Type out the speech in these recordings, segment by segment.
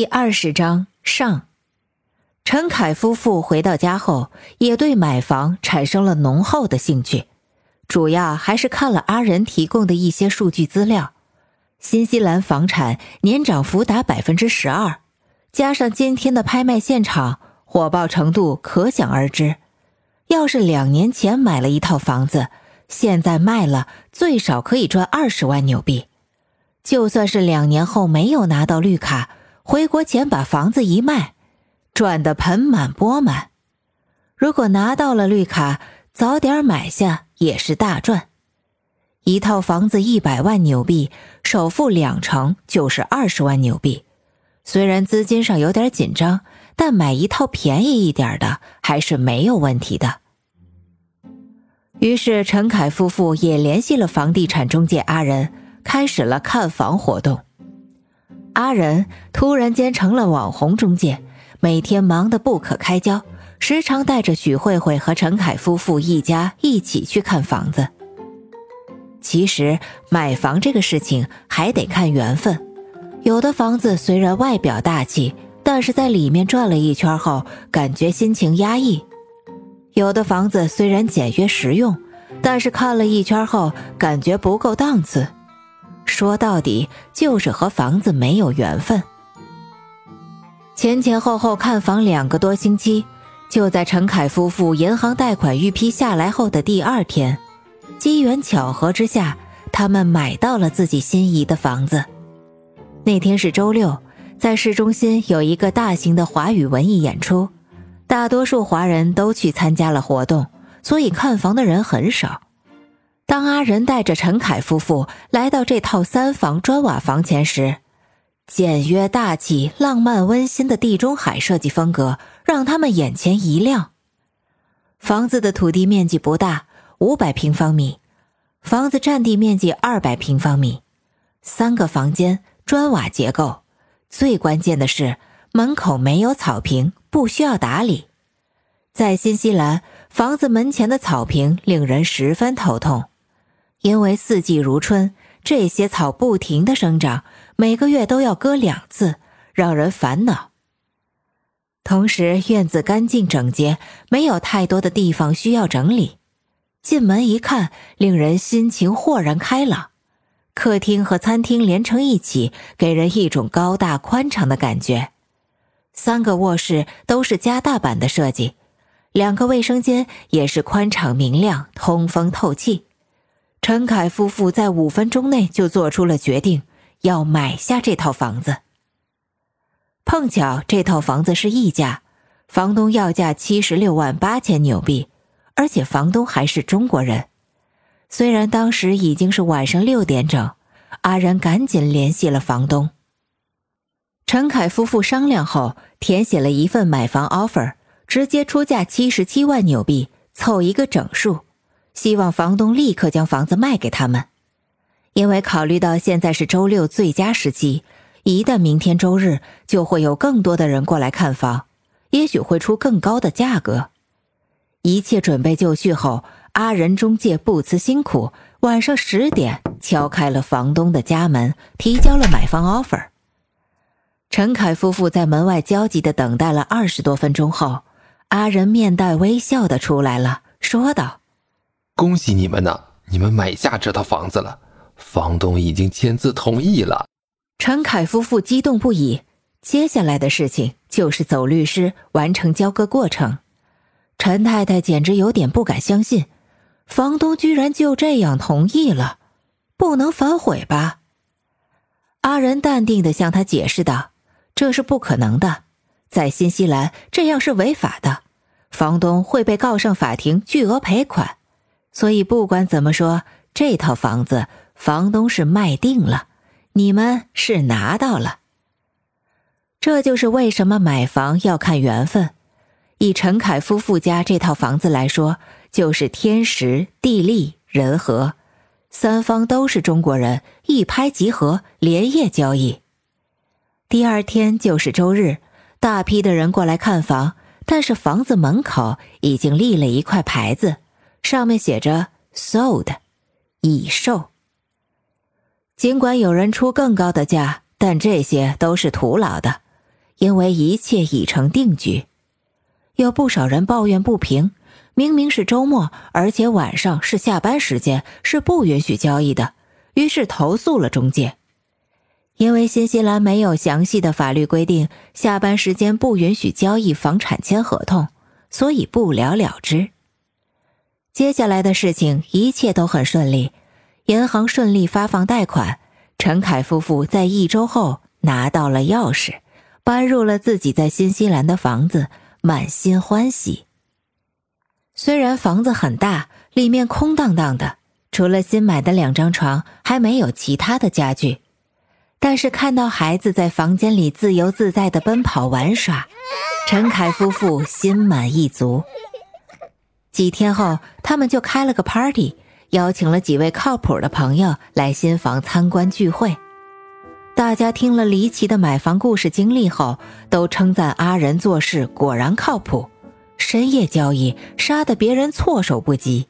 第二十章上，陈凯夫妇回到家后，也对买房产生了浓厚的兴趣，主要还是看了阿仁提供的一些数据资料。新西兰房产年涨幅达百分之十二，加上今天的拍卖现场火爆程度，可想而知。要是两年前买了一套房子，现在卖了，最少可以赚二十万纽币。就算是两年后没有拿到绿卡。回国前把房子一卖，赚得盆满钵满。如果拿到了绿卡，早点买下也是大赚。一套房子一百万纽币，首付两成就是二十万纽币。虽然资金上有点紧张，但买一套便宜一点的还是没有问题的。于是陈凯夫妇也联系了房地产中介阿仁，开始了看房活动。阿仁突然间成了网红中介，每天忙得不可开交，时常带着许慧慧和陈凯夫妇一家一起去看房子。其实买房这个事情还得看缘分，有的房子虽然外表大气，但是在里面转了一圈后，感觉心情压抑；有的房子虽然简约实用，但是看了一圈后，感觉不够档次。说到底就是和房子没有缘分。前前后后看房两个多星期，就在陈凯夫妇银行贷款预批下来后的第二天，机缘巧合之下，他们买到了自己心仪的房子。那天是周六，在市中心有一个大型的华语文艺演出，大多数华人都去参加了活动，所以看房的人很少。当阿仁带着陈凯夫妇来到这套三房砖瓦房前时，简约大气、浪漫温馨的地中海设计风格让他们眼前一亮。房子的土地面积不大，五百平方米，房子占地面积二百平方米，三个房间，砖瓦结构。最关键的是，门口没有草坪，不需要打理。在新西兰，房子门前的草坪令人十分头痛。因为四季如春，这些草不停的生长，每个月都要割两次，让人烦恼。同时，院子干净整洁，没有太多的地方需要整理。进门一看，令人心情豁然开朗。客厅和餐厅连成一起，给人一种高大宽敞的感觉。三个卧室都是加大版的设计，两个卫生间也是宽敞明亮、通风透气。陈凯夫妇在五分钟内就做出了决定，要买下这套房子。碰巧这套房子是溢价，房东要价七十六万八千纽币，而且房东还是中国人。虽然当时已经是晚上六点整，阿仁赶紧联系了房东。陈凯夫妇商量后，填写了一份买房 offer，直接出价七十七万纽币，凑一个整数。希望房东立刻将房子卖给他们，因为考虑到现在是周六最佳时机，一旦明天周日就会有更多的人过来看房，也许会出更高的价格。一切准备就绪后，阿仁中介不辞辛苦，晚上十点敲开了房东的家门，提交了买房 offer。陈凯夫妇在门外焦急的等待了二十多分钟后，阿仁面带微笑的出来了，说道。恭喜你们呢！你们买下这套房子了，房东已经签字同意了。陈凯夫妇激动不已，接下来的事情就是走律师，完成交割过程。陈太太简直有点不敢相信，房东居然就这样同意了，不能反悔吧？阿仁淡定的向他解释道：“这是不可能的，在新西兰这样是违法的，房东会被告上法庭，巨额赔款。”所以不管怎么说，这套房子房东是卖定了，你们是拿到了。这就是为什么买房要看缘分。以陈凯夫妇家这套房子来说，就是天时地利人和，三方都是中国人，一拍即合，连夜交易。第二天就是周日，大批的人过来看房，但是房子门口已经立了一块牌子。上面写着 “sold”，已售。尽管有人出更高的价，但这些都是徒劳的，因为一切已成定局。有不少人抱怨不平，明明是周末，而且晚上是下班时间，是不允许交易的，于是投诉了中介。因为新西兰没有详细的法律规定，下班时间不允许交易房产签合同，所以不了了之。接下来的事情一切都很顺利，银行顺利发放贷款，陈凯夫妇在一周后拿到了钥匙，搬入了自己在新西兰的房子，满心欢喜。虽然房子很大，里面空荡荡的，除了新买的两张床，还没有其他的家具，但是看到孩子在房间里自由自在的奔跑玩耍，陈凯夫妇心满意足。几天后，他们就开了个 party，邀请了几位靠谱的朋友来新房参观聚会。大家听了离奇的买房故事经历后，都称赞阿仁做事果然靠谱，深夜交易杀得别人措手不及。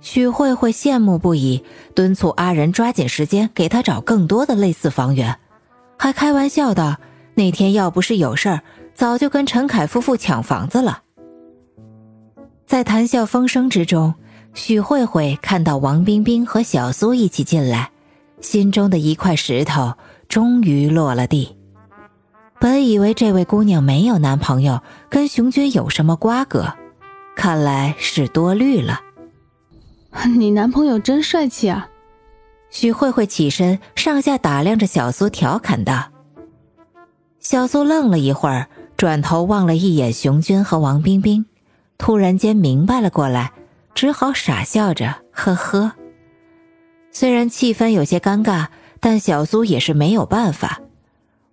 许慧慧羡慕不已，敦促阿仁抓紧时间给他找更多的类似房源，还开玩笑道：“那天要不是有事儿，早就跟陈凯夫妇抢房子了。”在谈笑风生之中，许慧慧看到王冰冰和小苏一起进来，心中的一块石头终于落了地。本以为这位姑娘没有男朋友，跟熊军有什么瓜葛，看来是多虑了。你男朋友真帅气啊！许慧慧起身，上下打量着小苏，调侃道。小苏愣了一会儿，转头望了一眼熊军和王冰冰。突然间明白了过来，只好傻笑着，呵呵。虽然气氛有些尴尬，但小苏也是没有办法，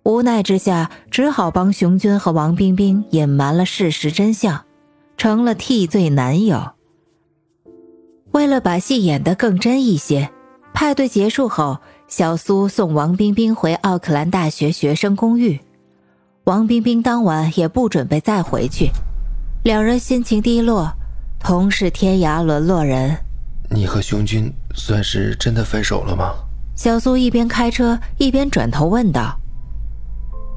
无奈之下，只好帮熊军和王冰冰隐瞒了事实真相，成了替罪男友。为了把戏演得更真一些，派对结束后，小苏送王冰冰回奥克兰大学学生公寓，王冰冰当晚也不准备再回去。两人心情低落，同是天涯沦落人。你和熊军算是真的分手了吗？小苏一边开车一边转头问道。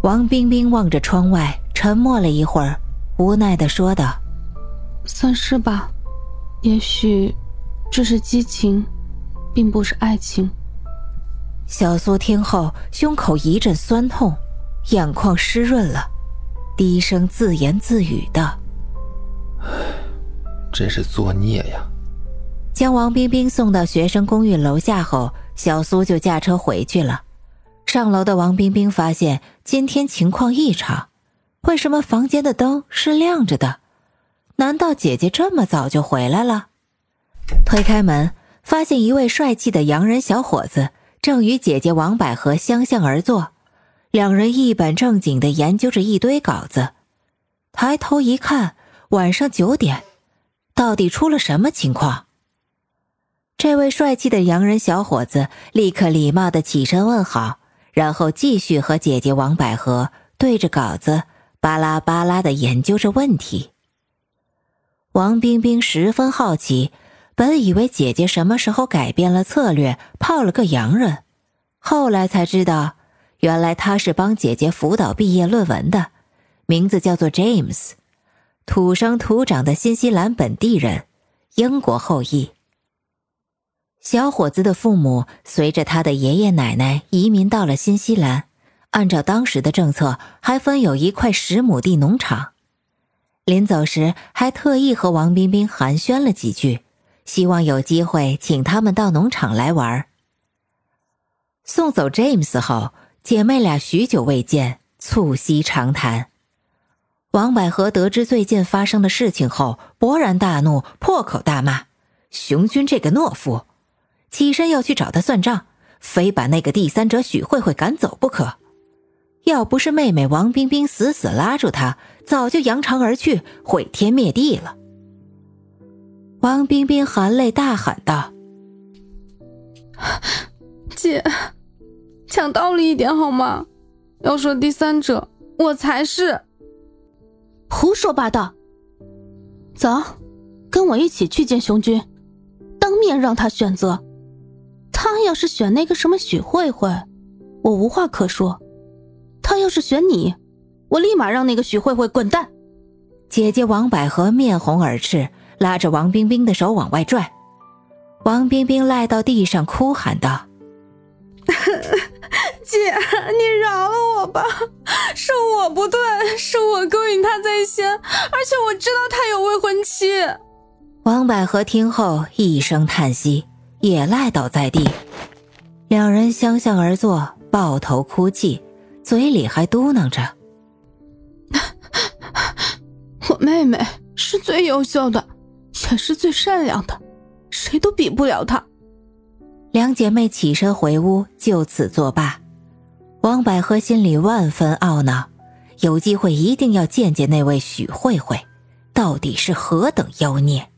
王冰冰望着窗外，沉默了一会儿，无奈的说道：“算是吧，也许这是激情，并不是爱情。”小苏听后，胸口一阵酸痛，眼眶湿润了，低声自言自语道。真是作孽呀！将王冰冰送到学生公寓楼下后，小苏就驾车回去了。上楼的王冰冰发现今天情况异常，为什么房间的灯是亮着的？难道姐姐这么早就回来了？推开门，发现一位帅气的洋人小伙子正与姐姐王百合相向而坐，两人一本正经地研究着一堆稿子。抬头一看，晚上九点。到底出了什么情况？这位帅气的洋人小伙子立刻礼貌的起身问好，然后继续和姐姐王百合对着稿子巴拉巴拉的研究着问题。王冰冰十分好奇，本以为姐姐什么时候改变了策略，泡了个洋人，后来才知道，原来他是帮姐姐辅导毕业论文的，名字叫做 James。土生土长的新西兰本地人，英国后裔。小伙子的父母随着他的爷爷奶奶移民到了新西兰，按照当时的政策，还分有一块十亩地农场。临走时，还特意和王冰冰寒暄了几句，希望有机会请他们到农场来玩。送走 James 后，姐妹俩许久未见，促膝长谈。王百合得知最近发生的事情后，勃然大怒，破口大骂：“熊军这个懦夫！”起身要去找他算账，非把那个第三者许慧慧赶走不可。要不是妹妹王冰冰死死拉住他，早就扬长而去，毁天灭地了。王冰冰含泪大喊道：“姐，讲道理一点好吗？要说第三者，我才是。”胡说八道！走，跟我一起去见熊军，当面让他选择。他要是选那个什么许慧慧，我无话可说；他要是选你，我立马让那个许慧慧滚蛋。姐姐王百合面红耳赤，拉着王冰冰的手往外拽。王冰冰赖到地上，哭喊道：“ 姐，你饶了我吧，是我不对，是我勾引他在先，而且我知道他有未婚妻。”王百合听后一声叹息，也赖倒在地。两人相向而坐，抱头哭泣，嘴里还嘟囔着：“我妹妹是最优秀的，也是最善良的，谁都比不了她。”两姐妹起身回屋，就此作罢。王百合心里万分懊恼，有机会一定要见见那位许慧慧，到底是何等妖孽。